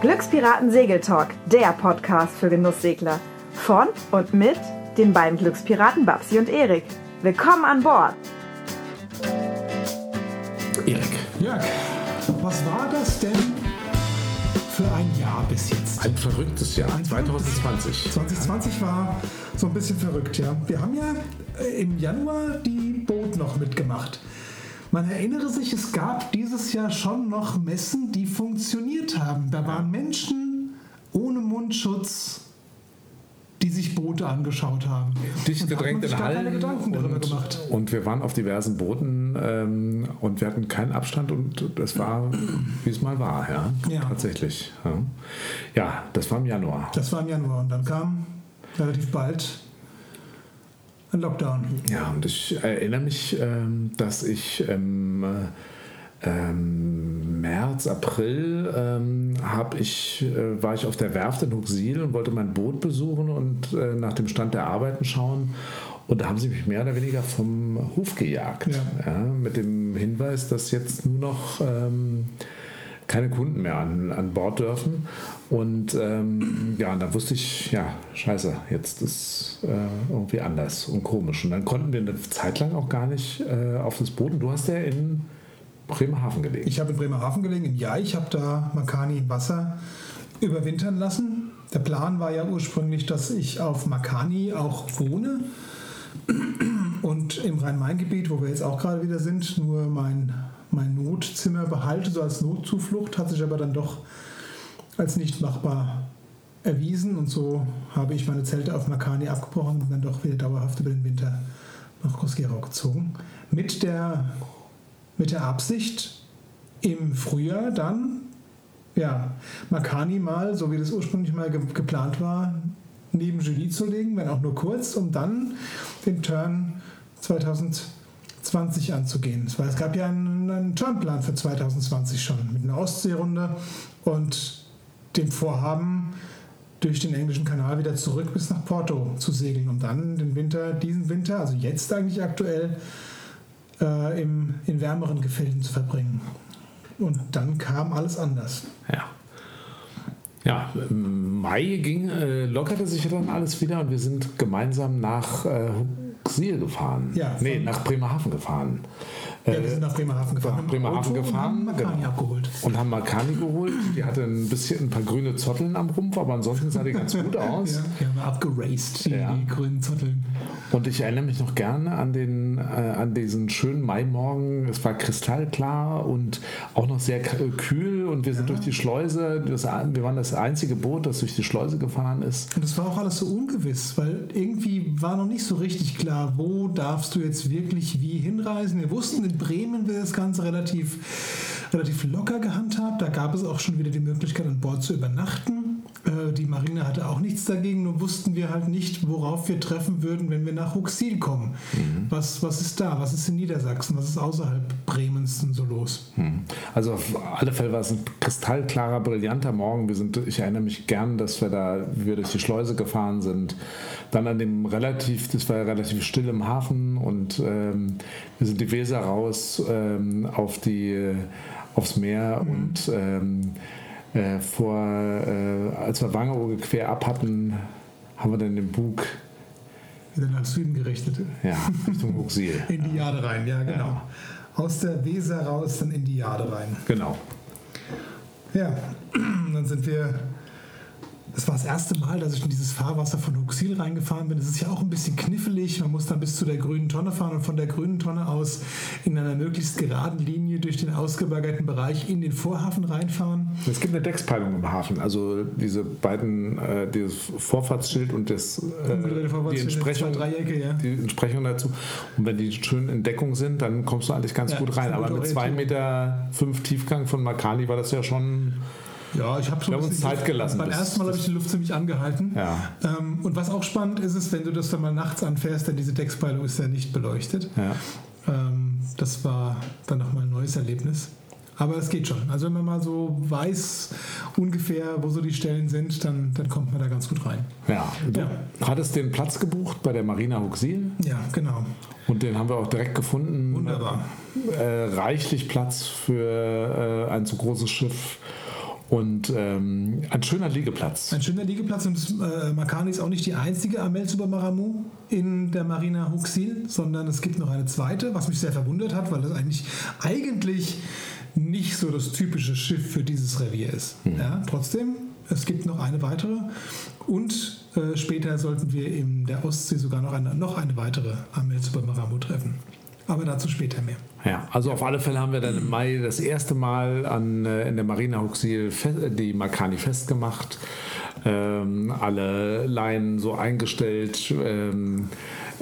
Glückspiraten Segeltalk, der Podcast für Genusssegler. Von und mit den beiden Glückspiraten Babsi und Erik. Willkommen an Bord. Erik. Jörg, was war das denn für ein Jahr bis jetzt? Ein verrücktes Jahr, Ein 2020. 2020 war so ein bisschen verrückt, ja. Wir haben ja äh, im Januar die Boot noch mitgemacht. Man erinnere sich, es gab dieses Jahr schon noch Messen, die funktioniert haben. Da waren Menschen ohne Mundschutz, die sich Boote angeschaut haben. Dicht gedrängt in Hallen. Gedanken darüber Und, gemacht. und wir waren auf diversen Booten ähm, und wir hatten keinen Abstand und das war, wie es mal war, ja. Ja. Tatsächlich. Ja. ja, das war im Januar. Das war im Januar und dann kam relativ bald ein Lockdown. Ja, und ich erinnere mich, ähm, dass ich äh, ähm, März, April ähm, ich, äh, war ich auf der Werft in Huxil und wollte mein Boot besuchen und äh, nach dem Stand der Arbeiten schauen. Und da haben sie mich mehr oder weniger vom Hof gejagt. Ja. Ja, mit dem Hinweis, dass jetzt nur noch ähm, keine Kunden mehr an, an Bord dürfen. Und ähm, ja, und dann wusste ich, ja, scheiße, jetzt ist äh, irgendwie anders und komisch. Und dann konnten wir eine Zeit lang auch gar nicht äh, auf das. Und du hast ja in Bremerhaven gelegen. Ich habe in Bremerhaven gelegen, Jahr. Ich habe da Makani im Wasser überwintern lassen. Der Plan war ja ursprünglich, dass ich auf Makani auch wohne und im Rhein-Main-Gebiet, wo wir jetzt auch gerade wieder sind, nur mein, mein Notzimmer behalte, so als Notzuflucht, hat sich aber dann doch als nicht machbar erwiesen und so habe ich meine Zelte auf Makani abgebrochen und dann doch wieder dauerhaft über den Winter nach Groß-Gerau gezogen. Mit der mit der Absicht, im Frühjahr dann, ja, Makani mal, so wie das ursprünglich mal ge geplant war, neben Julie zu legen, wenn auch nur kurz, um dann den Turn 2020 anzugehen. Es, war, es gab ja einen, einen Turnplan für 2020 schon mit einer Ostseerunde und dem Vorhaben, durch den englischen Kanal wieder zurück bis nach Porto zu segeln, um dann den Winter, diesen Winter, also jetzt eigentlich aktuell, äh, im, in wärmeren Gefilden zu verbringen. Und dann kam alles anders. Ja. Ja, im Mai ging, äh, lockerte sich dann alles wieder und wir sind gemeinsam nach äh, Huxil gefahren. Ja, nee, nach Bremerhaven gefahren. Ja, Äh, wir sind nach Bremerhaven gefahren. nach Bremerhaven Auto gefahren, Und haben Makani genau. abgeholt. und haben Makani geholt. Die hatte ein bisschen ein paar grüne Zotteln am Rumpf, aber ansonsten sah die ganz gut aus. Ja, die haben wir abgeraced, die, Ja. die grünen Zotteln. Und ich erinnere mich noch gerne an, den, äh, an diesen schönen Maimorgen. Es war kristallklar und auch noch sehr k- kühl. Und wir sind durch die Schleuse. Das, wir waren das einzige Boot, das durch die Schleuse gefahren ist. Und es war auch alles so ungewiss, weil irgendwie war noch nicht so richtig klar, wo darfst du jetzt wirklich wie hinreisen. Wir wussten, Bremen wird das Ganze relativ, relativ locker gehandhabt. Da gab es auch schon wieder die Möglichkeit, an Bord zu übernachten. Äh, Die Marine hatte auch nichts dagegen, nur wussten wir halt nicht, worauf wir treffen würden, wenn wir nach Huxil kommen. Was, was ist da? Was ist in Niedersachsen? Was ist außerhalb Bremens denn so los? Hm. Also auf alle Fälle war es ein kristallklarer, brillanter Morgen. Wir sind, ich erinnere mich gern, dass wir da wir durch die Schleuse gefahren sind. Dann an dem relativ, das war ja relativ still im Hafen und ähm, wir sind die Weser raus ähm, auf die, äh, aufs Meer und ähm, äh, vor, äh, als wir Wangerooge quer ab hatten, haben wir dann den Bug Wieder nach Süden gerichtet. ja, Richtung Huxil. In die Jade rein, ja, genau. Ja. Aus der Weser raus, dann in die Jade rein. Genau. Ja, dann sind wir. Das war das erste Mal, dass ich in dieses Fahrwasser von Huxil reingefahren bin. Das ist ja auch ein bisschen knifflig. Man muss dann bis zu der grünen Tonne fahren und von der grünen Tonne aus in einer möglichst geraden Linie durch den ausgebaggerten Bereich in den Vorhafen reinfahren. Es gibt eine Deckspeilung im Hafen, also diese beiden, äh, dieses Vorfahrtsschild und das, äh, Umgedrehte die, Entsprechung, Dreiecke, ja. die Entsprechung dazu. Und wenn die schön in Deckung sind, dann kommst du eigentlich ganz Ja, gut rein. Aber mit zwei Orientierung. Meter fünf Tiefgang von Makali war das ja schon, Ja, ich habe Wir haben uns Zeit gelassen, Beim ersten Mal habe ich die Luft ziemlich angehalten. ja, Ähm, und was auch spannend ist, ist, wenn du das dann mal nachts anfährst, denn diese Deckspeilung ist ja nicht beleuchtet. ja. Ähm, das war dann nochmal ein neues Erlebnis. Aber es geht schon. Also wenn man mal so weiß ungefähr, wo so die Stellen sind, dann, dann kommt man da ganz gut rein. Ja, du Ja. hattest den Platz gebucht bei der Marina Huxil Ja, genau. und den haben wir auch direkt gefunden. Wunderbar. Äh, reichlich Platz für äh, ein zu großes Schiff und ähm, ein schöner Liegeplatz. Ein schöner Liegeplatz und äh, Makani ist auch nicht die einzige Amel Super Maramu in der Marina Huxil, sondern es gibt noch eine zweite, was mich sehr verwundert hat, weil das eigentlich eigentlich nicht so das typische Schiff für dieses Revier ist. Ja, trotzdem, es gibt noch eine weitere und äh, später sollten wir in der Ostsee sogar noch eine, noch eine weitere Amel Super Maramu treffen. Aber dazu später mehr. Ja, also auf alle Fälle haben wir dann im Mai das erste Mal an, äh, in der Marina Huxil fe- die Makani festgemacht. Ähm, alle Leinen so eingestellt, ähm,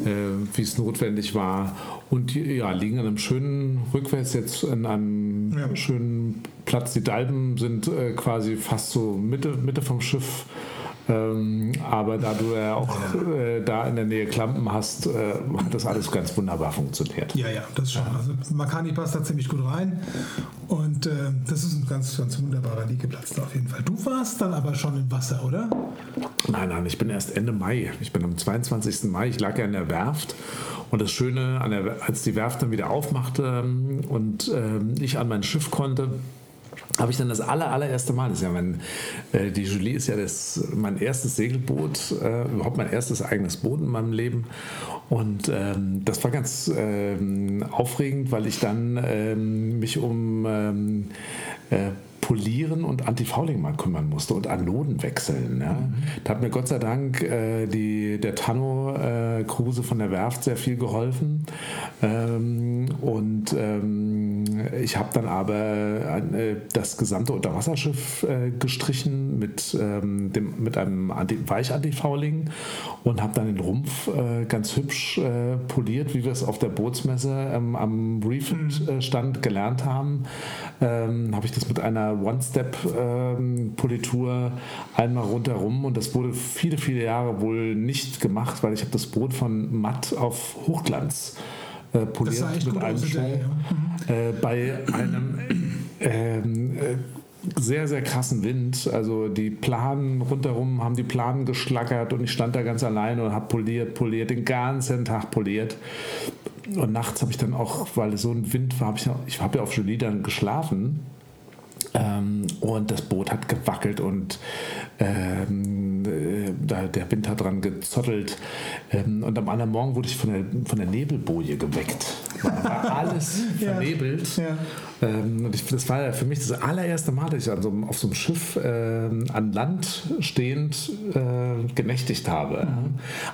äh, wie es notwendig war. Und die, ja, liegen an einem schönen, rückwärts jetzt in einem Ja. schönen Platz. Die Dalben sind äh, quasi fast so Mitte, Mitte vom Schiff. Ähm, aber da du ja auch äh, da in der Nähe Klampen hast, äh, hat das alles ganz wunderbar funktioniert. Ja, ja, das schon. Also Makani passt da ziemlich gut rein. Und äh, das ist ein ganz, ganz wunderbarer Liegeplatz da auf jeden Fall. Du warst dann aber schon im Wasser, oder? Nein, nein, ich bin erst Ende Mai. Ich bin am 22. Mai. Ich lag ja in der Werft. Und das Schöne, an der, als die Werft dann wieder aufmachte ähm, und ähm, ich an mein Schiff konnte, habe ich dann das aller, allererste Mal, das ist ja mein, äh, die Julie ist ja das, mein erstes Segelboot, äh, überhaupt mein erstes eigenes Boot in meinem Leben. Und ähm, das war ganz ähm, aufregend, weil ich dann ähm, mich um ähm, äh, Polieren und Antifouling mal kümmern musste und Anoden wechseln. Ja. Da hat mir Gott sei Dank äh, die, der Tanno äh, Kruse von der Werft sehr viel geholfen. Ähm, und ähm, ich habe dann aber äh, das gesamte Unterwasserschiff äh, gestrichen mit, ähm, dem, mit einem Anti Weich-Antifouling und habe dann den Rumpf äh, ganz hübsch äh, poliert, wie wir es auf der Bootsmesse ähm, am Refit-Stand gelernt haben. Ähm, habe ich das mit einer One-Step-Politur einmal rundherum und das wurde viele, viele Jahre wohl nicht gemacht, weil ich habe das Boot von matt auf Hochglanz äh, poliert mit einem hinterher, Schwung. Äh, bei einem ähm, äh, sehr, sehr krassen Wind. Also die Planen rundherum haben die Planen geschlackert und ich stand da ganz allein und habe poliert, poliert, den ganzen Tag poliert. Und nachts habe ich dann auch, weil so ein Wind war, hab ich, ich habe ja auf Jolie dann geschlafen. Ähm, und das Boot hat gewackelt und ähm, äh, der Wind hat dran gezottelt. Ähm, und am anderen Morgen wurde ich von der, von der Nebelboje geweckt. War, alles Ja. vernebelt. Ja. Ähm, und ich, das war ja für mich das allererste Mal, dass ich an so, auf so einem Schiff ähm, an Land stehend äh, genächtigt habe.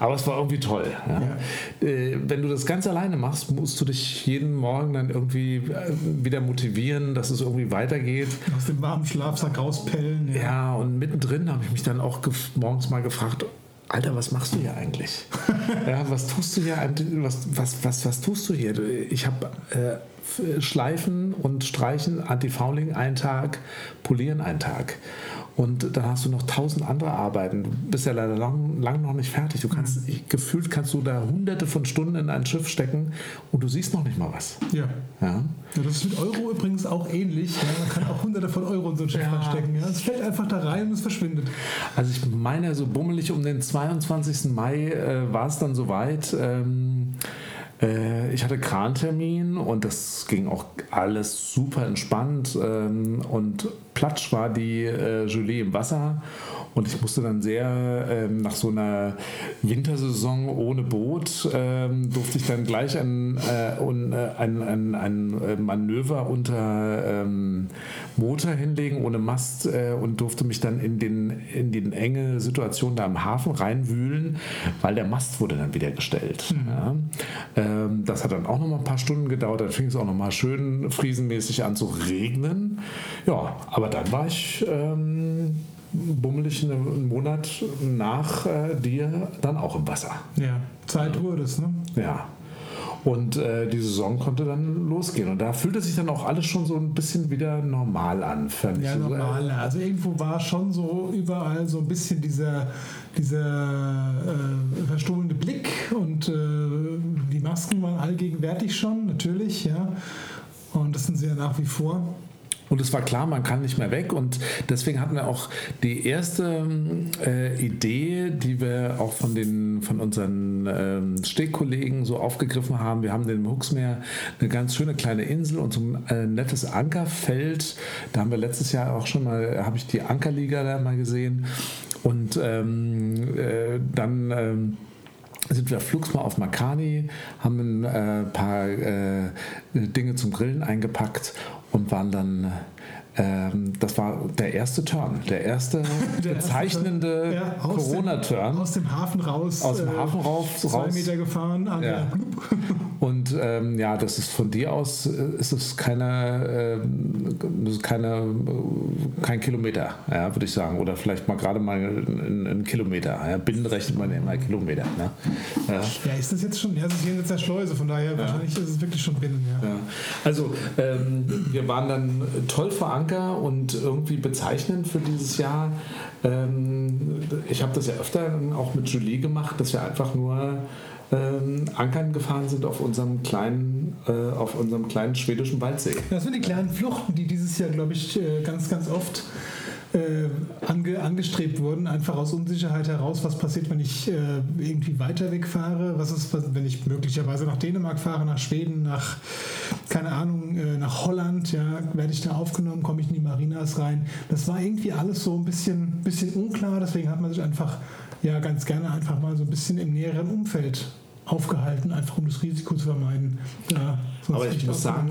Aber es war irgendwie toll. Ja. Äh, wenn du das ganz alleine machst, musst du dich jeden Morgen dann irgendwie äh, wieder motivieren, dass es irgendwie weitergeht. Aus dem warmen Schlafsack rauspellen. Ja, und mittendrin habe ich mich dann auch morgens mal gefragt, Alter, was machst du hier eigentlich? ja, was tust du hier? eigentlich? Was, was, was, was tust du hier? Ich habe äh, Schleifen und Streichen, Antifouling einen Tag, Polieren einen Tag. Und dann hast du noch tausend andere Arbeiten. Du bist ja leider lang, lang noch nicht fertig. Du kannst, ich, gefühlt kannst du da hunderte von Stunden in ein Schiff stecken und du siehst noch nicht mal was. Ja. Ja. Ja, das ist mit Euro übrigens auch ähnlich. Ja, man kann auch hunderte von Euro in so ein Schiff Ja. reinstecken. Ja. Es fällt einfach da rein und es verschwindet. Also ich meine, so bummelig um den 22. Mai äh, war es dann soweit. Ähm, äh, ich hatte Krantermin und das ging auch alles super entspannt. Ähm, und platsch war die äh, Gelee im Wasser. Und ich musste dann sehr ähm, nach so einer Wintersaison ohne Boot, ähm, durfte ich dann gleich ein, äh, äh, ein, ein, ein äh, Manöver unter ähm, Motor hinlegen, ohne Mast äh, und durfte mich dann in den, in den enge Situation da im Hafen reinwühlen, weil der Mast wurde dann wieder gestellt. Ja. Ähm, das hat dann auch noch mal ein paar Stunden gedauert, dann fing es auch noch mal schön friesenmäßig an zu regnen. Ja, aber dann war ich ähm, bummelig einen Monat nach äh, dir dann auch im Wasser. Ja. Zeit wurde es, ne? Ja. Und äh, die Saison konnte dann losgehen. Und da fühlte sich dann auch alles schon so ein bisschen wieder normal an, fand ich. Ja, So, äh, normal. Also irgendwo war schon so überall so ein bisschen dieser, dieser äh, verstohlene Blick und äh, die Masken waren allgegenwärtig schon, natürlich, ja. Und das sind sie ja nach wie vor. Und es war klar, man kann nicht mehr weg. Und deswegen hatten wir auch die erste äh, Idee, die wir auch von, den, von unseren ähm, Stegkollegen so aufgegriffen haben. Wir haben im Huxmeer eine ganz schöne kleine Insel und so ein äh, nettes Ankerfeld. Da haben wir letztes Jahr auch schon mal, habe ich die Ankerliga da mal gesehen. Und ähm, äh, dann ähm, sind wir flugs mal auf Makani, haben ein äh, paar äh, Dinge zum Grillen eingepackt und waren dann ähm, das war der erste Turn, der erste der bezeichnende ja, Corona-Turn. Aus dem Hafen raus. Aus dem äh, Hafen raus. Zwei. Meter gefahren. Ja. Und ähm, ja, das ist von dir aus äh, ist es keine, äh, keine kein Kilometer, ja, würde ich sagen. Oder vielleicht mal gerade mal ein, Kilometer. Ja. Binnen rechnet man ja immer Kilometer. Ne? Ja. ja. ist das jetzt schon, ja, das ist jenseits der Schleuse, von daher wahrscheinlich ist es wirklich schon binnen. Ja. Also ähm, wir waren dann toll verankert Anker und irgendwie bezeichnend für dieses Jahr. Ähm, ich habe das ja öfter auch mit Julie gemacht, dass wir einfach nur ähm, Ankern gefahren sind auf unserem kleinen, äh, auf unserem kleinen schwedischen Waldsee. Das sind die kleinen Fluchten, die dieses Jahr, glaube ich, äh, ganz, ganz oft äh, ange, angestrebt wurden, einfach aus Unsicherheit heraus, was passiert, wenn ich äh, irgendwie weiter wegfahre, was ist, wenn ich möglicherweise nach Dänemark fahre, nach Schweden, nach, keine Ahnung, äh, nach Holland, ja, werde ich da aufgenommen, komme ich in die Marinas rein. Das war irgendwie alles so ein bisschen, bisschen unklar, deswegen hat man sich einfach ja ganz gerne einfach mal so ein bisschen im näheren Umfeld aufgehalten, einfach um das Risiko zu vermeiden, ja, Aber ich muss sagen,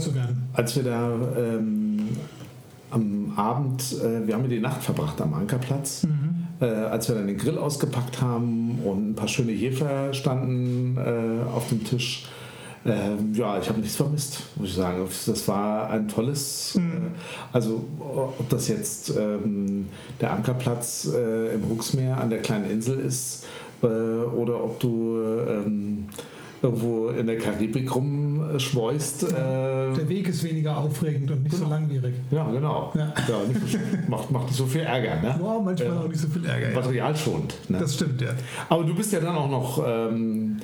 als wir da ähm, am Abend, äh, wir haben ja die Nacht verbracht am Ankerplatz. Mhm. Äh, als wir dann den Grill ausgepackt haben und ein paar schöne Hefer standen äh, auf dem Tisch. Ähm, ja, ich habe nichts vermisst, muss ich sagen. Das war ein tolles, mhm. Äh, also ob das jetzt ähm, der Ankerplatz äh, im Huxmeer an der kleinen Insel ist äh, oder ob du ähm, irgendwo in der Karibik rumschweust. Äh, der Weg ist weniger aufregend und nicht genau. so langwierig. Ja, genau. Ja. Ja, nicht, macht, macht nicht so viel Ärger. Ne? Ja, manchmal äh, auch nicht so viel Ärger. Material schont. Ne? Das stimmt, ja. Aber du bist ja dann auch noch. Ähm,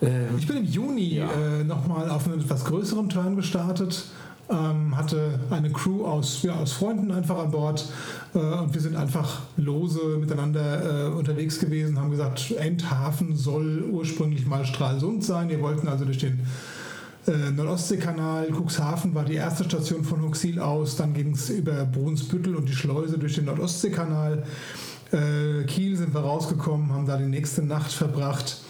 äh, ich bin im Juni ja. äh, nochmal auf einen etwas größeren Turn gestartet ähm, hatte eine Crew aus, ja, aus Freunden einfach an Bord äh, und wir sind einfach lose miteinander äh, unterwegs gewesen, haben gesagt, Endhafen soll ursprünglich mal Stralsund sein. Wir wollten also durch den äh, Nordostseekanal, Cuxhaven war die erste Station von Huxil aus, dann ging es über Brunsbüttel und die Schleuse durch den Nordostseekanal. Äh, Kiel sind wir rausgekommen, haben da die nächste Nacht verbracht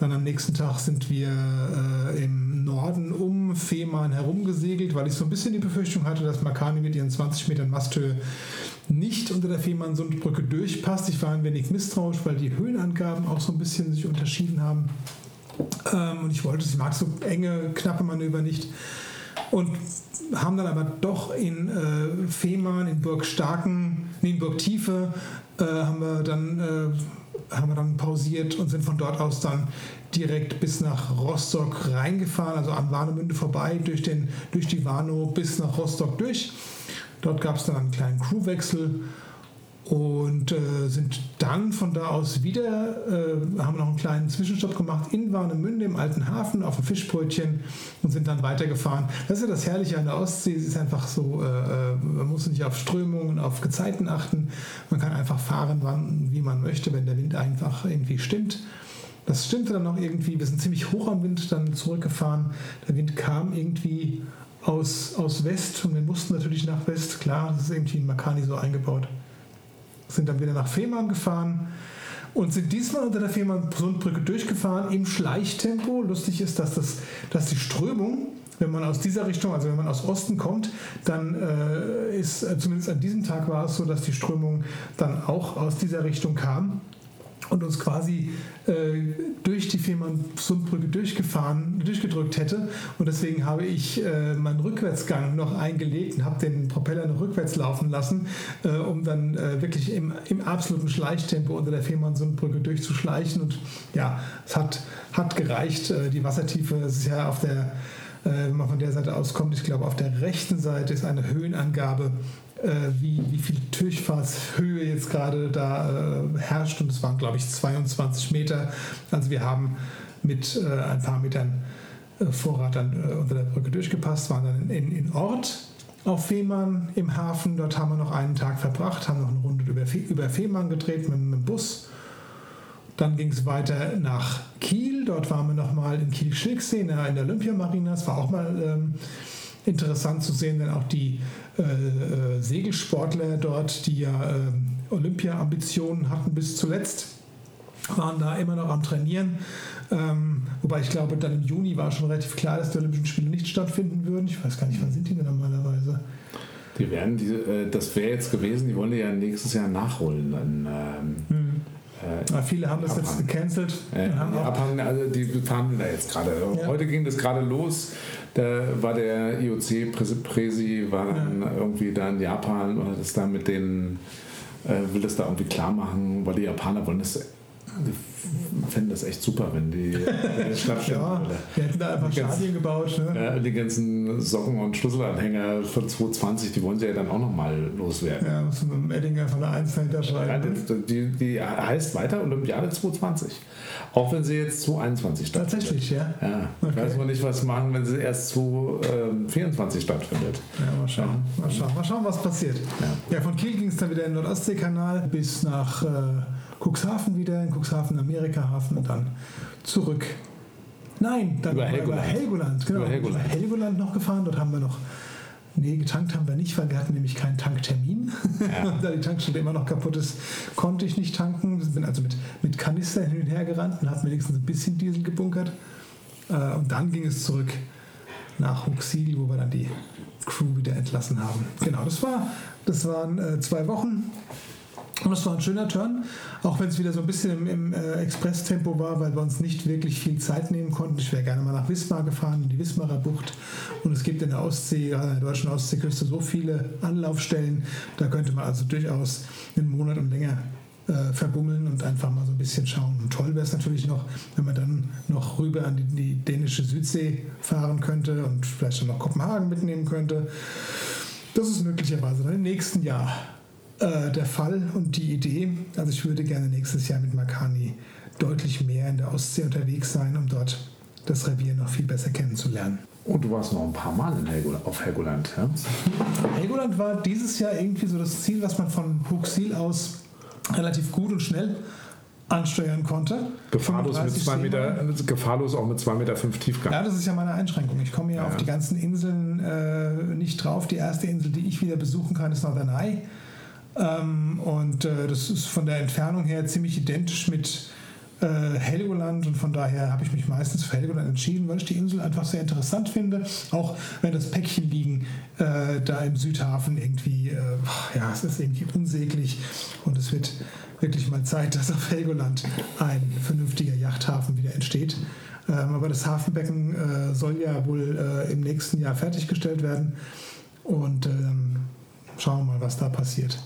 dann am nächsten Tag sind wir äh, im Norden um Fehmarn herumgesegelt, weil ich so ein bisschen die Befürchtung hatte, dass Makani mit ihren 20 Metern Masthöhe nicht unter der Fehmarn-Sundbrücke durchpasst. Ich war ein wenig misstrauisch, weil die Höhenangaben auch so ein bisschen sich unterschieden haben. Ähm, und ich wollte, ich mag so enge, knappe Manöver nicht. Und haben dann aber doch in äh, Fehmarn, in Burg Starken, nee, in Burg Tiefe, äh, haben wir dann äh, haben wir dann pausiert und sind von dort aus dann direkt bis nach Rostock reingefahren, also an Warnemünde vorbei, durch, den, durch die Warnow bis nach Rostock durch. Dort gab es dann einen kleinen Crewwechsel und äh, sind dann von da aus wieder, äh, haben noch einen kleinen Zwischenstopp gemacht in Warnemünde im alten Hafen auf ein Fischbrötchen und sind dann weitergefahren. Das ist ja das Herrliche an der Ostsee, es ist einfach so, äh, äh, man muss nicht auf Strömungen, auf Gezeiten achten, man kann einfach fahren, wann, wie man möchte, wenn der Wind einfach irgendwie stimmt. Das stimmte dann noch irgendwie, wir sind ziemlich hoch am Wind dann zurückgefahren, der Wind kam irgendwie aus, aus West und wir mussten natürlich nach West, klar, das ist irgendwie in Makani so eingebaut sind dann wieder nach Fehmarn gefahren und sind diesmal unter der Fehmarn-Sundbrücke durchgefahren im Schleichtempo. Lustig ist, dass, das, dass die Strömung, wenn man aus dieser Richtung, also wenn man aus Osten kommt, dann äh, ist, äh, zumindest an diesem Tag war es so, dass die Strömung dann auch aus dieser Richtung kam und uns quasi äh, durch die Fehmarn-Sundbrücke durchgefahren, durchgedrückt hätte. Und deswegen habe ich äh, meinen Rückwärtsgang noch eingelegt und habe den Propeller noch rückwärts laufen lassen, äh, um dann äh, wirklich im, im absoluten Schleichtempo unter der Fehmarn-Sundbrücke durchzuschleichen. Und ja, es hat, hat gereicht. Äh, die Wassertiefe ist ja auf der äh, wenn man von der Seite aus kommt, ich glaube, auf der rechten Seite ist eine Höhenangabe äh, wie, wie viel Durchfahrtshöhe jetzt gerade da äh, herrscht. Und es waren, glaube ich, 22 Meter. Also wir haben mit ein paar Metern Vorrat dann unter der Brücke durchgepasst, waren dann in, in Ort auf Fehmarn im Hafen. Dort haben wir noch einen Tag verbracht, haben noch eine Runde über, Fe über Fehmarn gedreht mit, mit dem Bus. Dann ging es weiter nach Kiel. Dort waren wir nochmal in Kiel-Schilksee in der, in der Olympiamarina. Das war auch mal ähm, interessant zu sehen, denn auch die äh, äh, Segelsportler dort, die ja äh, Olympia-Ambitionen hatten bis zuletzt, waren da immer noch am Trainieren. Ähm, wobei ich glaube, dann im Juni war schon relativ klar, dass die Olympischen Spiele nicht stattfinden würden. Ich weiß gar nicht, wann sind die denn normalerweise? Die werden, die, äh, das wäre jetzt gewesen, die wollen die ja nächstes Jahr nachholen. Dann, ähm, hm. Äh, viele haben das jetzt gecancelt. Äh, Japan, also die fahren da jetzt gerade. Ja. Heute ging das gerade los. Da war der IOC-Präsi war dann ja. irgendwie da in Japan und hat es da mit den, äh, will das da irgendwie klar machen, weil die Japaner wollen das die fänden das echt super, wenn die, wenn die ja, wir hätten da einfach Stadien gebaut. Ne? Ja, die ganzen Socken- und Schlüsselanhänger von 220, die wollen sie ja dann auch nochmal loswerden. Ja, muss man mit dem Eddinger von der 1 dahinter schreiben. Ja, die, die, heißt weiter Olympiade 220. Auch wenn sie jetzt 221 stattfindet. Tatsächlich, ja. ja. Okay. Ich weiß noch nicht, was machen, wenn sie erst 224 ähm, stattfindet. Ja, mal schauen. Ja. Mal schauen, mal schauen was passiert. Ja, ja von Kiel ging es dann wieder in den Nordostseekanal bis nach. Äh, Cuxhaven wieder, in Cuxhaven, Amerika-Hafen und dann zurück. Nein, dann über Helgoland. Über Helgoland, genau. Über Helgoland. Über Helgoland noch gefahren, dort haben wir noch Nee, getankt haben wir nicht, weil wir hatten nämlich keinen Tanktermin. Ja. da die Tankstelle immer noch kaputt ist, konnte ich nicht tanken. Wir sind also mit, mit Kanister hin und her gerannt und hatten wenigstens ein bisschen Diesel gebunkert. Äh, und dann ging es zurück nach Huxil, wo wir dann die Crew wieder entlassen haben. Genau, das, war, das waren äh, zwei Wochen. Und das war ein schöner Turn, auch wenn es wieder so ein bisschen im, im äh, Express-Tempo war, weil wir uns nicht wirklich viel Zeit nehmen konnten. Ich wäre gerne mal nach Wismar gefahren, in die Wismarer Bucht. Und es gibt in der Ostsee, in der deutschen Ostseeküste, so viele Anlaufstellen. Da könnte man also durchaus einen Monat und länger äh, verbummeln und einfach mal so ein bisschen schauen. Und toll wäre es natürlich noch, wenn man dann noch rüber an die, die dänische Südsee fahren könnte und vielleicht noch Kopenhagen mitnehmen könnte. Das ist möglicherweise dann im nächsten Jahr äh, der Fall und die Idee. Also ich würde gerne nächstes Jahr mit Makani deutlich mehr in der Ostsee unterwegs sein, um dort das Revier noch viel besser kennenzulernen. Und du warst noch ein paar Mal in Helgoland, auf Helgoland, ja? Helgoland war dieses Jahr irgendwie so das Ziel, was man von Huxil aus relativ gut und schnell ansteuern konnte. Gefahrlos, mit zwei Meter, gefahrlos auch mit 2,5 Meter fünf Tiefgang. Ja, das ist ja meine Einschränkung. Ich komme ja, ja. auf die ganzen Inseln äh, nicht drauf. Die erste Insel, die ich wieder besuchen kann, ist Norderney. Ähm, und äh, das ist von der Entfernung her ziemlich identisch mit äh, Helgoland und von daher habe ich mich meistens für Helgoland entschieden, weil ich die Insel einfach sehr interessant finde. Auch wenn das Päckchen liegen äh, da im Südhafen irgendwie, äh, ja, es ist irgendwie unsäglich und es wird wirklich mal Zeit, dass auf Helgoland ein vernünftiger Yachthafen wieder entsteht. Ähm, aber das Hafenbecken äh, soll ja wohl äh, im nächsten Jahr fertiggestellt werden und ähm, schauen wir mal, was da passiert.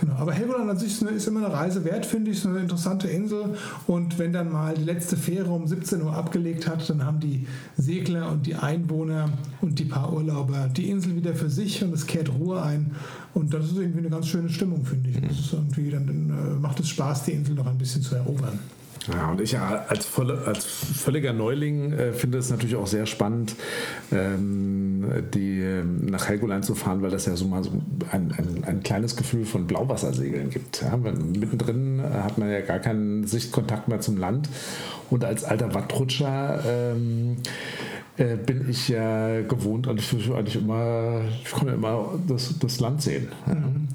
Genau, aber Helgoland an sich ist immer eine Reise wert, finde ich. Es ist eine interessante Insel. Und wenn dann mal die letzte Fähre um 17 Uhr abgelegt hat, dann haben die Segler und die Einwohner und die paar Urlauber die Insel wieder für sich und es kehrt Ruhe ein. Und das ist irgendwie eine ganz schöne Stimmung, finde ich. Das ist irgendwie, dann, dann äh, macht es Spaß, die Insel noch ein bisschen zu erobern. Ja, und ich als, volle, als völliger Neuling äh, finde es natürlich auch sehr spannend, ähm, die, ähm, nach Helgoland zu fahren, weil das ja so mal so ein, ein, ein kleines Gefühl von Blauwassersegeln gibt. Ja, mittendrin äh, hat man ja gar keinen Sichtkontakt mehr zum Land. Und als alter Wattrutscher ähm, äh, bin ich ja gewohnt, eigentlich, eigentlich immer, ich konnte immer das, das Land sehen. Ja. Mhm.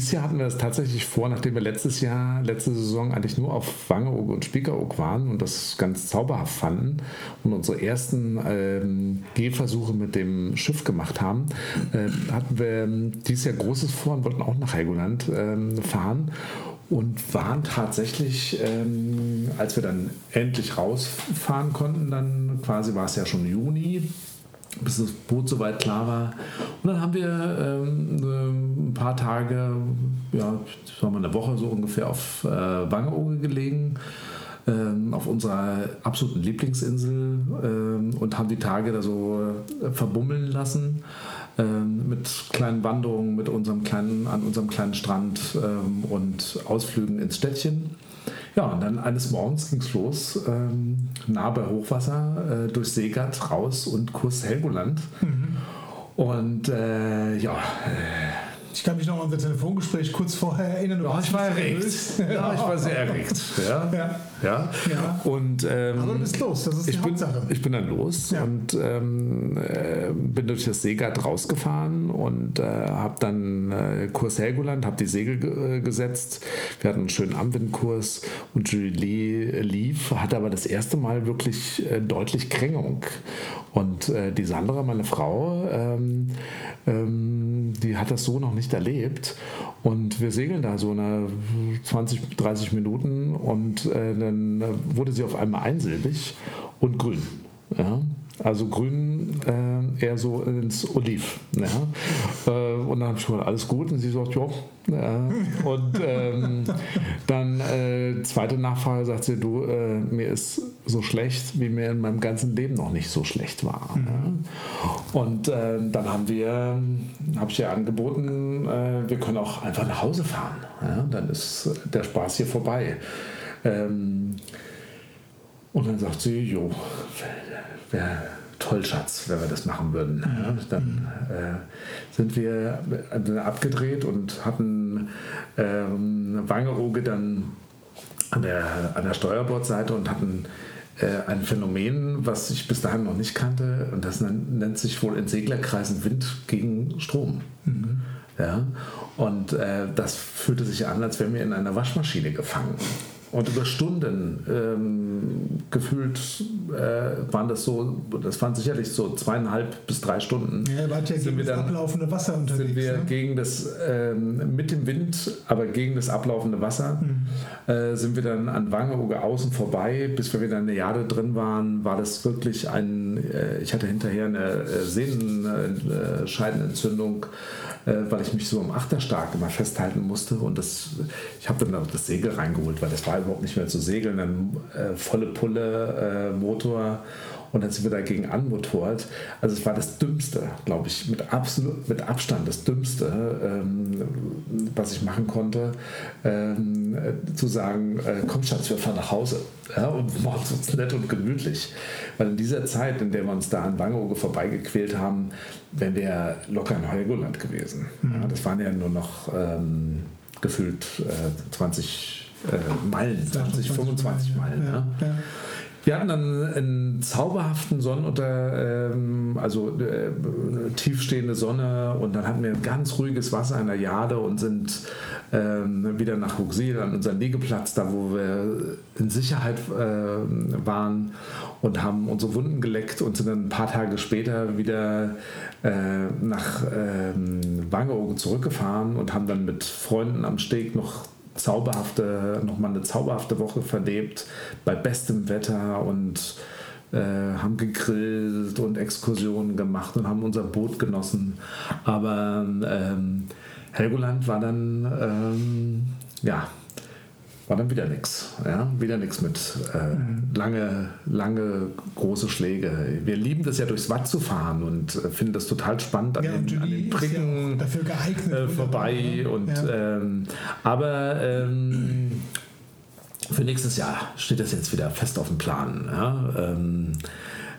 Dieses Jahr hatten wir das tatsächlich vor, nachdem wir letztes Jahr, letzte Saison eigentlich nur auf Wangeoog und Spiekeroog waren und das ganz zauberhaft fanden und unsere ersten ähm, Gehversuche mit dem Schiff gemacht haben, äh, hatten wir ähm, dieses Jahr Großes vor und wollten auch nach Helgoland ähm, fahren und waren tatsächlich, ähm, als wir dann endlich rausfahren konnten, dann quasi war es ja schon Juni, bis das Boot soweit klar war. Und dann haben wir ähm, ein paar Tage, ja, sagen wir eine Woche so ungefähr auf äh, Wangeoge gelegen, ähm, auf unserer absoluten Lieblingsinsel ähm, und haben die Tage da so äh, verbummeln lassen ähm, mit kleinen Wanderungen mit unserem kleinen, an unserem kleinen Strand ähm, und Ausflügen ins Städtchen. Ja, und dann eines Morgens ging es los, ähm, nah bei Hochwasser, äh, durch Seegard raus und Kurs Helgoland. Mhm. Und äh, ja, ich kann mich noch an unser Telefongespräch kurz vorher erinnern. Ja, ich war erregt. Ja, ich war sehr erregt. Ja. Ja. Ja. ja. Und, ähm, Aber du bist los, das ist die ich Hauptsache. Bin, ich bin dann los ja. und ähm, äh, bin durch das Seegat rausgefahren und äh, habe dann äh, Kurs Helgoland, habe die Segel äh, gesetzt. Wir hatten einen schönen Anwendkurs und Julie lief, hatte aber das erste Mal wirklich äh, deutlich Krängung. Und äh, die Sandra, meine Frau, ähm, ähm, die hat das so noch nicht erlebt. Und wir segeln da so eine 20, 30 Minuten und äh, dann wurde sie auf einmal einsilbig und grün. Ja? Also grün äh, eher so ins Oliv. Ja? Äh, und dann habe ich gesagt, alles gut. Und sie sagt, ja. Äh, und ähm, dann äh, zweite Nachfrage sagt sie, du, äh, mir ist so schlecht, wie mir in meinem ganzen Leben noch nicht so schlecht war. Mhm. Ja? Und äh, dann haben wir, habe ich ihr angeboten, wir können auch einfach nach Hause fahren. Ja? Dann ist der Spaß hier vorbei. Ähm, und dann sagt sie, jo, wäre toll, Schatz, wenn wir das machen würden. Ja, dann äh, sind wir abgedreht und hatten ähm, Wangerooge dann an der, an der Steuerbordseite und hatten äh, ein Phänomen, was ich bis dahin noch nicht kannte, und das nennt sich wohl in Seglerkreisen Wind gegen Strom. Mhm. Ja? Und äh, das fühlte sich an, als wären wir in einer Waschmaschine gefangen. Und über Stunden ähm, gefühlt äh, waren das so, das waren sicherlich so zweieinhalb bis drei Stunden. Ja, ihr wart ja gegen das dann, ablaufende Wasser unterwegs. Sind wir ne? gegen das, ähm, mit dem Wind, aber gegen das ablaufende Wasser, mhm. äh, sind wir dann an Wangerooge außen vorbei, bis wir wieder in der Jade drin waren, war das wirklich ein, äh, ich hatte hinterher eine äh, Sehnenscheidenentzündung. Äh, weil ich mich so am Achterstark immer festhalten musste und das, ich habe dann auch das Segel reingeholt, weil das war überhaupt nicht mehr zu segeln, dann äh, volle Pulle, äh, Motor und dann sind wir dagegen anmotort. Also es war das Dümmste, glaube ich, mit, absolut, mit Abstand das Dümmste, ähm, was ich machen konnte, ähm, zu sagen, äh, komm Schatz, wir fahren nach Hause ja, und machen es uns nett und gemütlich. Weil in dieser Zeit, in der wir uns da an Wangerooge vorbeigequält haben, wären wir locker in Helgoland gewesen. Mhm. Ja, das waren ja nur noch ähm, gefühlt äh, 20 äh, Meilen, 20, 25 Meilen. Ja, ja. Wir hatten dann einen zauberhaften Sonnenunter, ähm, also äh, tiefstehende Sonne und dann hatten wir ganz ruhiges Wasser in der Jade und sind ähm, wieder nach Huxil an unseren Liegeplatz, da wo wir in Sicherheit äh, waren und haben unsere Wunden geleckt und sind dann ein paar Tage später wieder äh, nach ähm, zurückgefahren und haben dann mit Freunden am Steg noch zauberhafte, nochmal eine zauberhafte Woche verlebt, bei bestem Wetter und äh, haben gegrillt und Exkursionen gemacht und haben unser Boot genossen. Aber ähm, Helgoland war dann, ähm, ja, war dann wieder nichts. Ja? Wieder nichts mit äh, mhm. lange, lange große Schläge. Wir lieben das ja durchs Watt zu fahren und äh, finden das total spannend an, ja, den, an den Brücken ja äh, vorbei. Und, ja. ähm, aber ähm, für nächstes Jahr steht das jetzt wieder fest auf dem Plan. Ja? Ähm,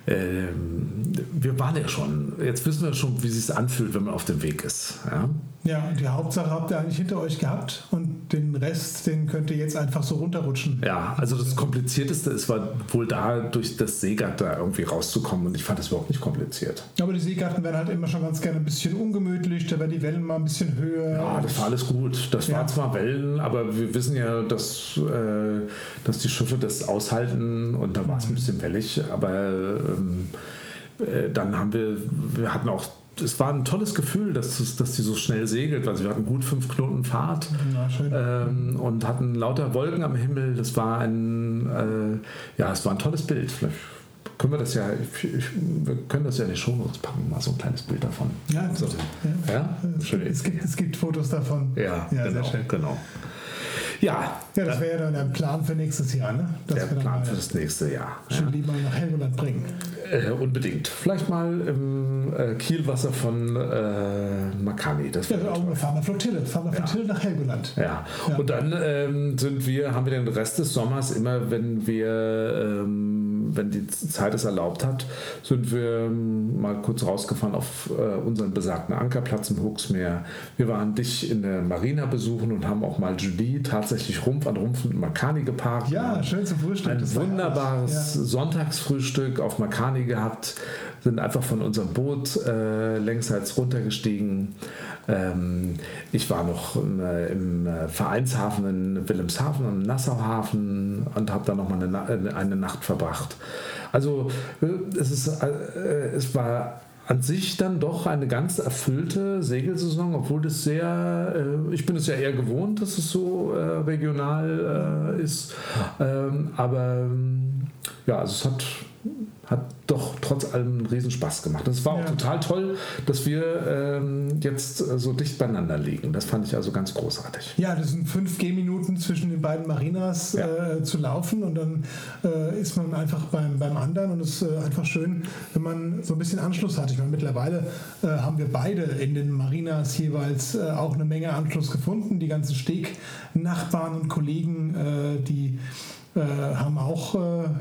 ähm, wir waren ja schon, jetzt wissen wir schon, wie es sich anfühlt, wenn man auf dem Weg ist. Ja, ja die Hauptsache habt ihr eigentlich hinter euch gehabt und den Rest, den könnt ihr jetzt einfach so runterrutschen. Ja, also das Komplizierteste ist war wohl da, durch das Seegatter da irgendwie rauszukommen und ich fand das überhaupt nicht kompliziert. Aber die Seegatten werden halt immer schon ganz gerne ein bisschen ungemütlich, da werden die Wellen mal ein bisschen höher. Ja, das war alles gut. Das ja. waren zwar Wellen, aber wir wissen ja, dass, äh, dass die Schiffe das aushalten und da war es ein bisschen wellig, aber ähm, äh, dann haben wir, wir hatten auch es war ein tolles Gefühl, dass, dass die so schnell segelt. Also wir hatten gut fünf Knoten Fahrt ja, ähm, und hatten lauter Wolken am Himmel. Das war ein, äh, ja, es war ein tolles Bild. Vielleicht können wir das ja, wir können das ja in die Show Notes packen, mal so ein kleines Bild davon. Ja, so. ja. ja? Schön. Es, gibt, es gibt Fotos davon. Ja, genau, sehr schön. genau. Ja. Ja, das wäre ja dann ein Plan für nächstes Jahr, ne? Dass der Plan für das nächste Jahr. Schon ja. lieber nach Helgoland bringen. Äh, unbedingt. Vielleicht mal im äh, Kielwasser von äh, Makani. Das ja, auch, fahren wir Flottille. Fahren wir Flottille ja. nach Helgoland. Ja. ja. Und dann ähm, sind wir, haben wir den Rest des Sommers immer, wenn wir ähm, wenn die Zeit es erlaubt hat, sind wir ähm, mal kurz rausgefahren auf äh, unseren besagten Ankerplatz im Huxmeer. Wir waren dich in der Marina besuchen und haben auch mal Julie tatsächlich Rumpf an Rumpf mit Makani geparkt. Ja, schön zum Frühstück. Ein wunderbares ja. Sonntagsfrühstück auf Makani gehabt, sind einfach von unserem Boot äh, längsseits runtergestiegen. Ähm, ich war noch äh, im äh, Vereinshafen in Wilhelmshaven, im Nassauhafen und habe da noch mal eine, äh, eine, Nacht verbracht. Also äh, es, ist, äh, es war an sich dann doch eine ganz erfüllte Segelsaison, obwohl das sehr, äh, ich bin es ja eher gewohnt, dass es so äh, regional äh, ist. Ähm, aber ja, also es hat hat doch trotz allem einen Riesenspaß gemacht. Es war auch total toll, dass wir ähm, jetzt äh, so dicht beieinander liegen. Das fand ich also ganz großartig. Ja, das sind fünf Gehminuten zwischen den beiden Marinas ja. äh, zu laufen und dann äh, ist man einfach beim, beim anderen und es ist äh, einfach schön, wenn man so ein bisschen Anschluss hat. Ich meine, mittlerweile äh, haben wir beide in den Marinas jeweils äh, auch eine Menge Anschluss gefunden. Die ganzen Stegnachbarn und Kollegen, die haben auch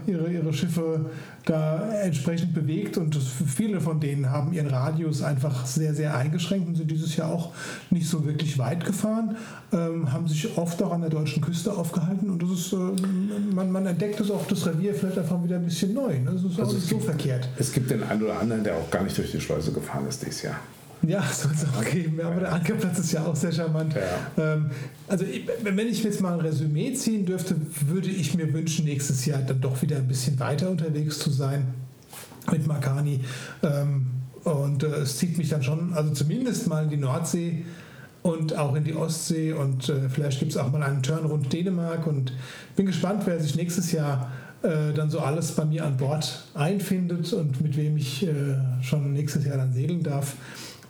ihre, ihre Schiffe da entsprechend bewegt und viele von denen haben ihren Radius einfach sehr, sehr eingeschränkt und sind dieses Jahr auch nicht so wirklich weit gefahren, ähm, haben sich oft auch an der deutschen Küste aufgehalten und das ist, äh, man, man entdeckt das auch das Revier vielleicht einfach wieder ein bisschen neu. Ne? Das ist also auch nicht so verkehrt. Es gibt den einen oder anderen, der auch gar nicht durch die Schleuse gefahren ist dieses Jahr. Ja, soll es auch geben. Aber der Ankerplatz ist ja auch sehr charmant. Ja. Ähm, also, wenn ich jetzt mal ein Resümee ziehen dürfte, würde ich mir wünschen, nächstes Jahr dann doch wieder ein bisschen weiter unterwegs zu sein mit Makani. Ähm, und äh, es zieht mich dann schon, also zumindest mal in die Nordsee und auch in die Ostsee. Und äh, vielleicht gibt es auch mal einen Turn rund Dänemark. Und bin gespannt, wer sich nächstes Jahr äh, dann so alles bei mir an Bord einfindet und mit wem ich äh, schon nächstes Jahr dann segeln darf.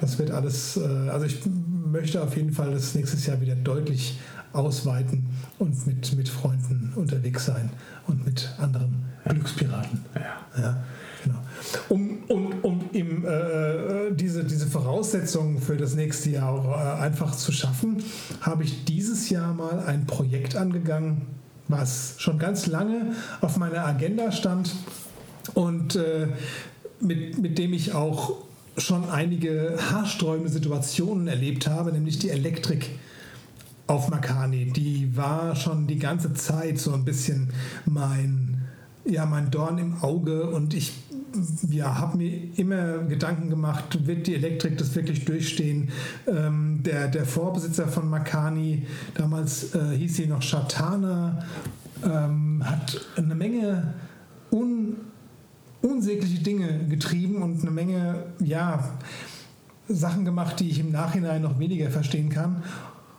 Das wird alles, äh, also ich möchte auf jeden Fall das nächstes Jahr wieder deutlich ausweiten und mit, mit Freunden unterwegs sein und mit anderen Glückspiraten. Ja. ja genau. Um, um, um im, äh, diese, diese Voraussetzungen für das nächste Jahr auch, äh, einfach zu schaffen, habe ich dieses Jahr mal ein Projekt angegangen, was schon ganz lange auf meiner Agenda stand und äh, mit, mit dem ich auch schon einige haarsträubende Situationen erlebt habe, nämlich die Elektrik auf Makani. Die war schon die ganze Zeit so ein bisschen mein, ja, mein Dorn im Auge und ich ja, habe mir immer Gedanken gemacht, wird die Elektrik das wirklich durchstehen? Ähm, der, der Vorbesitzer von Makani, damals äh, hieß sie noch Shatana, ähm, hat eine Menge un unsägliche Dinge getrieben und eine Menge, ja, Sachen gemacht, die ich im Nachhinein noch weniger verstehen kann.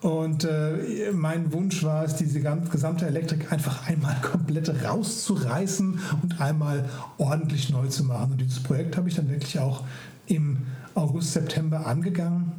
Und äh, mein Wunsch war es, diese gesamte Elektrik einfach einmal komplett rauszureißen und einmal ordentlich neu zu machen. Und dieses Projekt habe ich dann wirklich auch im August, September angegangen,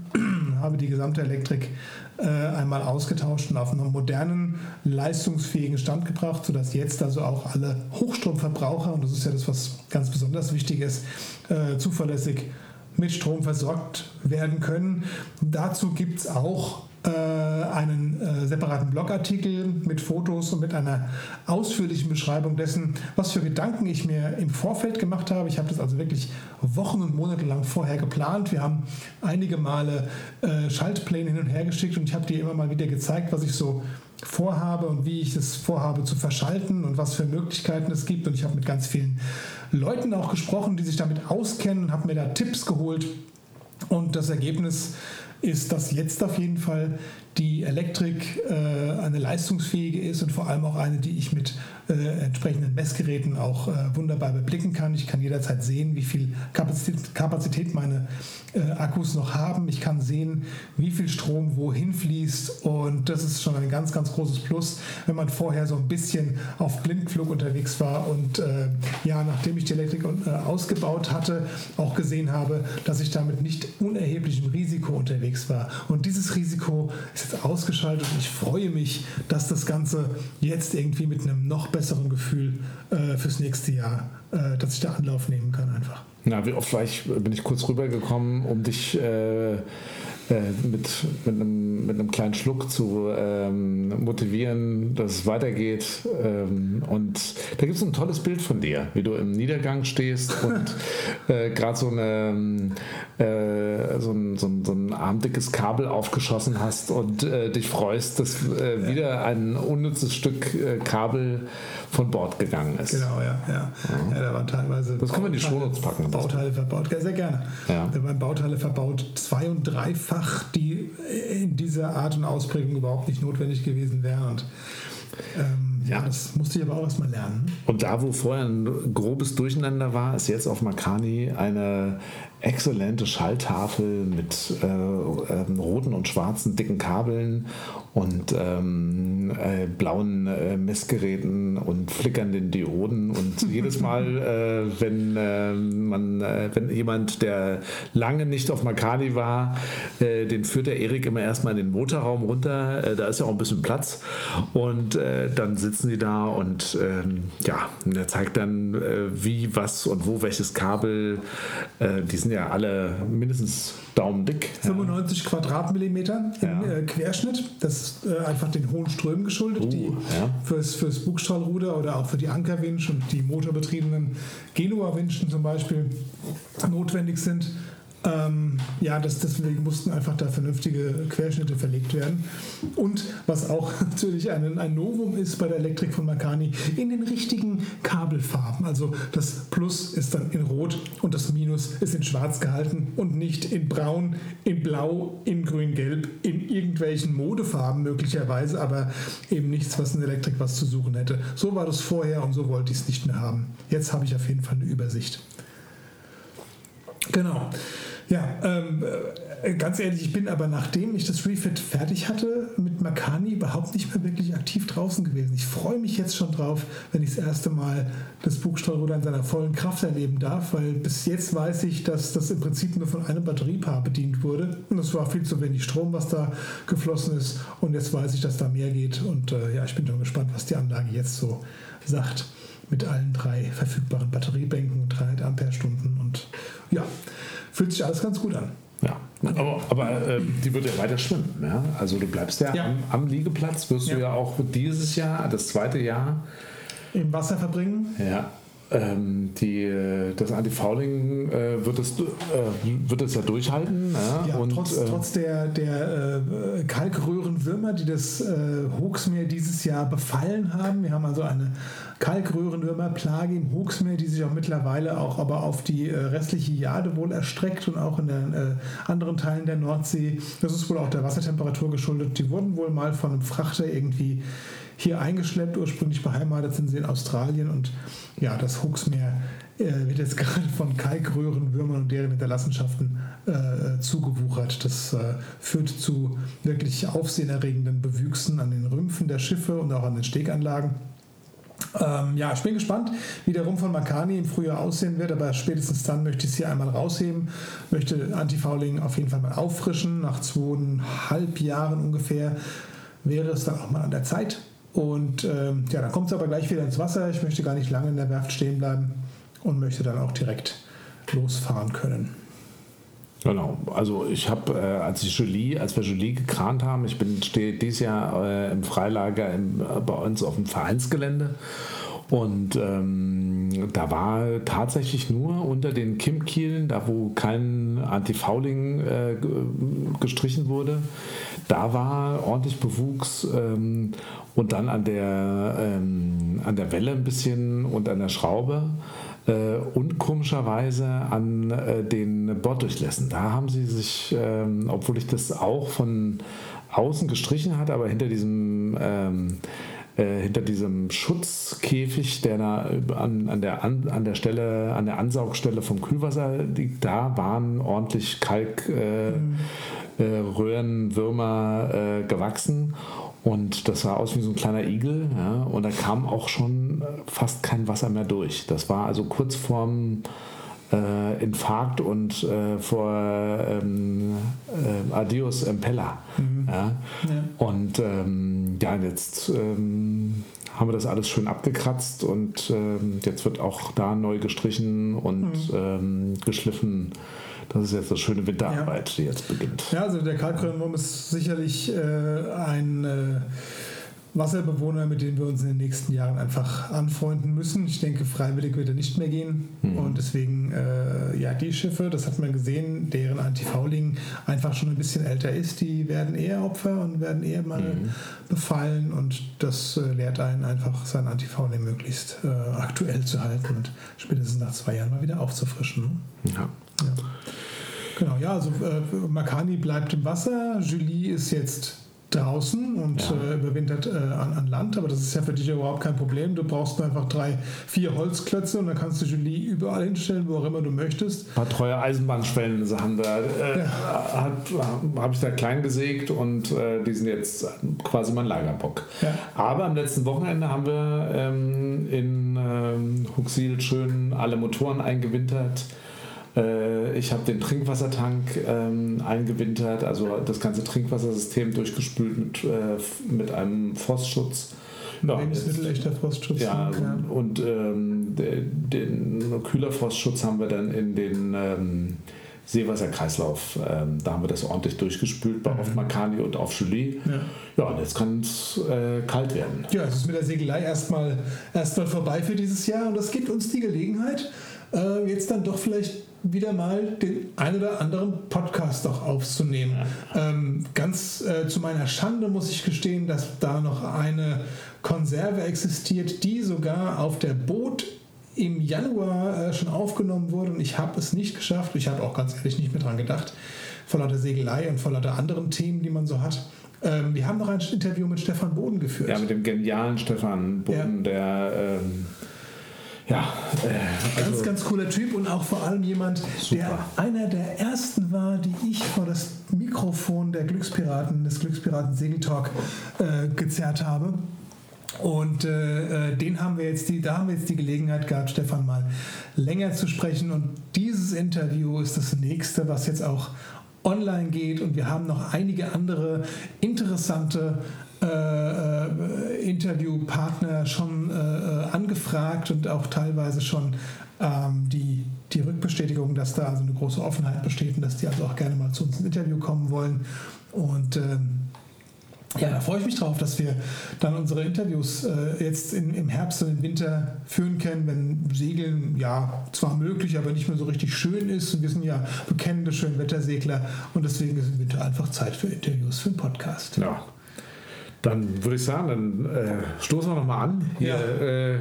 habe die gesamte Elektrik äh, einmal ausgetauscht und auf einen modernen, leistungsfähigen Stand gebracht, sodass jetzt also auch alle Hochstromverbraucher, und das ist ja das, was ganz besonders wichtig ist, äh, zuverlässig mit Strom versorgt werden können. Dazu gibt es auch äh, einen äh, separaten Blogartikel mit Fotos und mit einer ausführlichen Beschreibung dessen, was für Gedanken ich mir im Vorfeld gemacht habe. Ich habe das also wirklich Wochen und Monate lang vorher geplant. Wir haben einige Male äh, Schaltpläne hin und her geschickt und ich habe dir immer mal wieder gezeigt, was ich so vorhabe und wie ich es vorhabe zu verschalten und was für Möglichkeiten es gibt. Und ich habe mit ganz vielen Leuten auch gesprochen, die sich damit auskennen, habe mir da Tipps geholt. Und das Ergebnis ist, dass jetzt auf jeden Fall die Elektrik äh, eine leistungsfähige ist und vor allem auch eine, die ich mit äh, entsprechenden Messgeräten auch äh, wunderbar beblicken kann. Ich kann jederzeit sehen, wie viel Kapazität, Kapazität meine äh, Akkus noch haben. Ich kann sehen, wie viel Strom wohin fließt und das ist schon ein ganz, ganz großes Plus, wenn man vorher so ein bisschen auf Blindflug unterwegs war und äh, ja, nachdem ich die Elektrik äh, ausgebaut hatte, auch gesehen habe, dass ich damit nicht unerheblichem Risiko unterwegs war. Und dieses Risiko ist jetzt ausgeschaltet und ich freue mich, dass das Ganze jetzt irgendwie mit einem noch besseren Gefühl äh, fürs nächste Jahr, äh, dass ich da Anlauf nehmen kann einfach. Na, wie ich, bin ich kurz rübergekommen, um dich äh, äh mit, mit einem, mit einem kleinen Schluck zu ähm, motivieren, dass es weitergeht. Ähm, und da gibt es ein tolles Bild von dir, wie du im Niedergang stehst und äh, gerade so, eine, äh, so, ein, so, ein, so ein armdickes Kabel aufgeschossen hast und äh, dich freust, dass äh, wieder ein unnützes Stück äh, Kabel von Bord gegangen ist. Genau, ja. ja. ja. da waren teilweise. Das können wir in die Shownotes packen. Bauteile verbaut. Ja, sehr gerne. Ja. Da waren Bauteile verbaut, zwei- und dreifach, die in dieser Art und Ausprägung überhaupt nicht notwendig gewesen wären. Und ähm, ja, das musste ich aber auch erstmal lernen. Und da, wo vorher ein grobes Durcheinander war, ist jetzt auf Makani eine exzellente Schalltafel mit äh, äh, roten und schwarzen dicken Kabeln und ähm, äh, blauen äh, Messgeräten und flickernden Dioden. Und jedes Mal, äh, wenn äh, man, wenn jemand, der lange nicht auf Makani war, den führt der Erik immer erstmal in den Motorraum runter. da ist ja auch ein bisschen Platz. Und dann sitzen sie da und ähm, ja, er zeigt dann, wie, was und wo welches Kabel. die sind ja alle mindestens daumendick. 95 ja. Quadratmillimeter im ja. äh, Querschnitt. Das ist äh, einfach den hohen Strömen geschuldet, uh, die ja. fürs, fürs Bugstrahlruder oder auch für die Ankerwinsch und die motorbetriebenen Genua-Winschen zum Beispiel notwendig sind. Ähm, ja, das, deswegen mussten einfach da vernünftige Querschnitte verlegt werden. Und was auch natürlich ein, ein Novum ist bei der Elektrik von Makani, in den richtigen Kabelfarben. Also das Plus ist dann in Rot und das Minus ist in Schwarz gehalten und nicht in Braun, in Blau, in Grün-Gelb, in irgendwelchen Modefarben möglicherweise, aber eben nichts, was in Elektrik was zu suchen hätte. So war das vorher und so wollte ich es nicht mehr haben. Jetzt habe ich auf jeden Fall eine Übersicht. Genau. Ja, ähm, äh, ganz ehrlich, ich bin aber nachdem ich das Refit fertig hatte mit Makani überhaupt nicht mehr wirklich aktiv draußen gewesen. Ich freue mich jetzt schon drauf, wenn ich das erste Mal das Bugstrahlruder in seiner vollen Kraft erleben darf, weil bis jetzt weiß ich, dass das im Prinzip nur von einem Batteriepaar bedient wurde. Und es war viel zu wenig Strom, was da geflossen ist. Und jetzt weiß ich, dass da mehr geht. Und äh, ja, ich bin schon gespannt, was die Anlage jetzt so sagt mit allen drei verfügbaren Batteriebänken, 300 Ampere-Stunden. Und ja, fühlt sich alles ganz gut an. Ja, aber, aber äh, die wird ja weiter schwimmen. Ja? Also du bleibst ja, ja. Am, am, Liegeplatz, wirst ja. du ja auch dieses Jahr, das zweite Jahr, im Wasser verbringen. Ja, ähm, die, äh, das Anti-Fouling äh, wird, es, äh, wird es ja durchhalten. Ja? ja und, trotz, äh, trotz der, der äh, Kalkröhrenwürmer, die das äh, Hochsmeer dieses Jahr befallen haben. Wir haben also eine Kalkröhrenwürmerplage im Hochsmeer, die sich auch mittlerweile auch aber auf die restliche Jade wohl erstreckt und auch in den anderen Teilen der Nordsee. Das ist wohl auch der Wassertemperatur geschuldet. Die wurden wohl mal von einem Frachter irgendwie hier eingeschleppt, ursprünglich beheimatet sind sie in Australien und ja, das Huxmeer äh, wird jetzt gerade von Kalkröhren, Würmern und deren Hinterlassenschaften äh, zugewuchert. Das äh, führt zu wirklich aufsehenerregenden Bewüchsen an den Rümpfen der Schiffe und auch an den Steganlagen. Ähm, ja, ich bin gespannt, wie der Rumpf von Makani im Frühjahr aussehen wird, aber spätestens dann möchte ich es hier einmal rausheben, möchte Antifouling auf jeden Fall mal auffrischen. Nach zweieinhalb Jahren ungefähr wäre es dann auch mal an der Zeit. Und ähm, ja, dann kommt es aber gleich wieder ins Wasser. Ich möchte gar nicht lange in der Werft stehen bleiben und möchte dann auch direkt losfahren können. Genau, also ich habe, äh, als ich Julie, als wir Julie gekrant haben, ich bin stehe dieses Jahr äh, im Freilager im, äh, bei uns auf dem Vereinsgelände und ähm, da war tatsächlich nur unter den Kimmkielen, da wo kein Anti-Fouling äh, gestrichen wurde, da war ordentlich Bewuchs ähm, und dann an der, ähm, an der Welle ein bisschen und an der Schraube. Äh, und komischerweise an äh, den Borddurchlässen. Da haben sie sich, ähm, obwohl ich das auch von außen gestrichen hatte, aber hinter diesem ähm, äh, hinter diesem Schutzkäfig, der da an, an, der, an, an der Stelle, an der Ansaugstelle vom Kühlwasser liegt, da waren ordentlich Kalkröhren, äh, mhm. Würmer äh, gewachsen. Und das sah aus wie so ein kleiner Igel. Ja, und da kam auch schon fast kein Wasser mehr durch. Das war also kurz vorm äh, Infarkt und äh, vor ähm, äh, Adios Impella. Mhm. Ja? ja? Und ähm, ja, jetzt ähm, haben wir das alles schön abgekratzt und ähm, jetzt wird auch da neu gestrichen und mhm. Ähm, geschliffen Das ist jetzt eine schöne Winterarbeit, ja. die jetzt beginnt. Ja, also der Kalkröhrenwurm ist sicherlich äh, ein äh, Wasserbewohner, mit denen wir uns in den nächsten Jahren einfach anfreunden müssen. Ich denke, freiwillig wird er nicht mehr gehen. Mhm. Und deswegen, äh, ja, die Schiffe, das hat man gesehen, deren Antifouling einfach schon ein bisschen älter ist, die werden eher Opfer und werden eher mal mhm. befallen. Und das äh, lehrt einen einfach, sein Antifouling möglichst äh, aktuell zu halten und spätestens nach zwei Jahren mal wieder aufzufrischen. Ne? Ja. ja. Genau, ja, also äh, Makani bleibt im Wasser, Julie ist jetzt draußen und ja. äh, überwintert äh, an, an, Land, aber das ist ja für dich überhaupt kein Problem. Du brauchst nur einfach drei, vier Holzklötze und dann kannst du Julie überall hinstellen, wo auch immer du möchtest. Ein paar treue Eisenbahnschwellen haben wir, äh, ja. habe ich da klein gesägt und äh, die sind jetzt quasi mein Lagerbock. Ja. Aber am letzten Wochenende haben wir ähm, in ähm, Huxil schön alle Motoren eingewintert äh, ich habe den Trinkwassertank ähm, eingewintert, also das ganze Trinkwassersystem durchgespült mit, äh, mit einem Frostschutz. Ja, Lebensmittelechter Frostschutz. Ja, und, und ähm, den Kühlerfrostschutz haben wir dann in den ähm, Seewasserkreislauf. Ähm, da haben wir das ordentlich durchgespült, bei mhm. auf Makani und auf Julie. Ja. ja, und jetzt kann es äh, kalt werden. Ja, es ist mit der Segelei erstmal erstmal vorbei für dieses Jahr und das gibt uns die Gelegenheit, äh, jetzt dann doch vielleicht wieder mal den ein oder anderen Podcast auch aufzunehmen. Ähm, ganz äh, zu meiner Schande muss ich gestehen, dass da noch eine Konserve existiert, die sogar auf der Boot im Januar äh, schon aufgenommen wurde und ich habe es nicht geschafft. Ich habe auch ganz ehrlich nicht mehr dran gedacht, vor lauter Segelei und vor lauter anderen Themen, die man so hat. Ähm, wir haben noch ein Interview mit Stefan Boden geführt. Ja, mit dem genialen Stefan Boden, ja. der ähm ja, äh, also ganz, ganz cooler Typ und auch vor allem jemand, super. der einer der ersten war, die ich vor das Mikrofon der Glückspiraten, des Glückspiraten Segeltalk äh, gezerrt habe. Und äh, äh, den haben wir jetzt die, da haben wir jetzt die Gelegenheit gehabt, Stefan mal länger zu sprechen. Und dieses Interview ist das nächste, was jetzt auch online geht. Und wir haben noch einige andere interessante äh, äh, Interviewpartner schon äh, äh, angefragt und auch teilweise schon ähm, die, die Rückbestätigung, dass da also eine große Offenheit besteht und dass die also auch gerne mal zu uns ins Interview kommen wollen. Und ähm, ja, da freue ich mich drauf, dass wir dann unsere Interviews äh, jetzt in, im Herbst und im Winter führen können, wenn Segeln ja zwar möglich, aber nicht mehr so richtig schön ist. Und wir sind ja bekennende Schönwettersegler und deswegen ist im Winter einfach Zeit für Interviews, für einen Podcast. Ja, dann würde ich sagen, dann äh, stoßen wir nochmal an. Hier, ja. äh,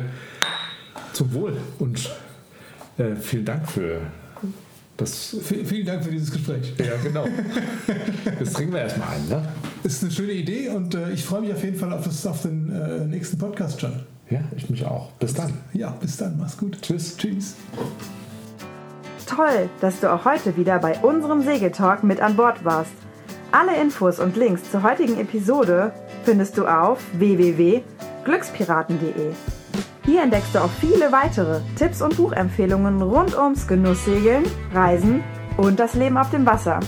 zum Wohl und äh, vielen Dank für das. V vielen Dank für dieses Gespräch. Ja, genau. Jetzt trinken wir erstmal ein. Ne? Ist eine schöne Idee und äh, ich freue mich auf jeden Fall auf, das, auf den äh, nächsten Podcast schon. Ja, ich mich auch. Bis dann. Ja, bis dann. Mach's gut. Tschüss. Tschüss. Toll, dass du auch heute wieder bei unserem Segeltalk mit an Bord warst. Alle Infos und Links zur heutigen Episode findest du auf www.glückspiraten.de. Hier entdeckst du auch viele weitere Tipps und Buchempfehlungen rund ums Genusssegeln, Reisen und das Leben auf dem Wasser.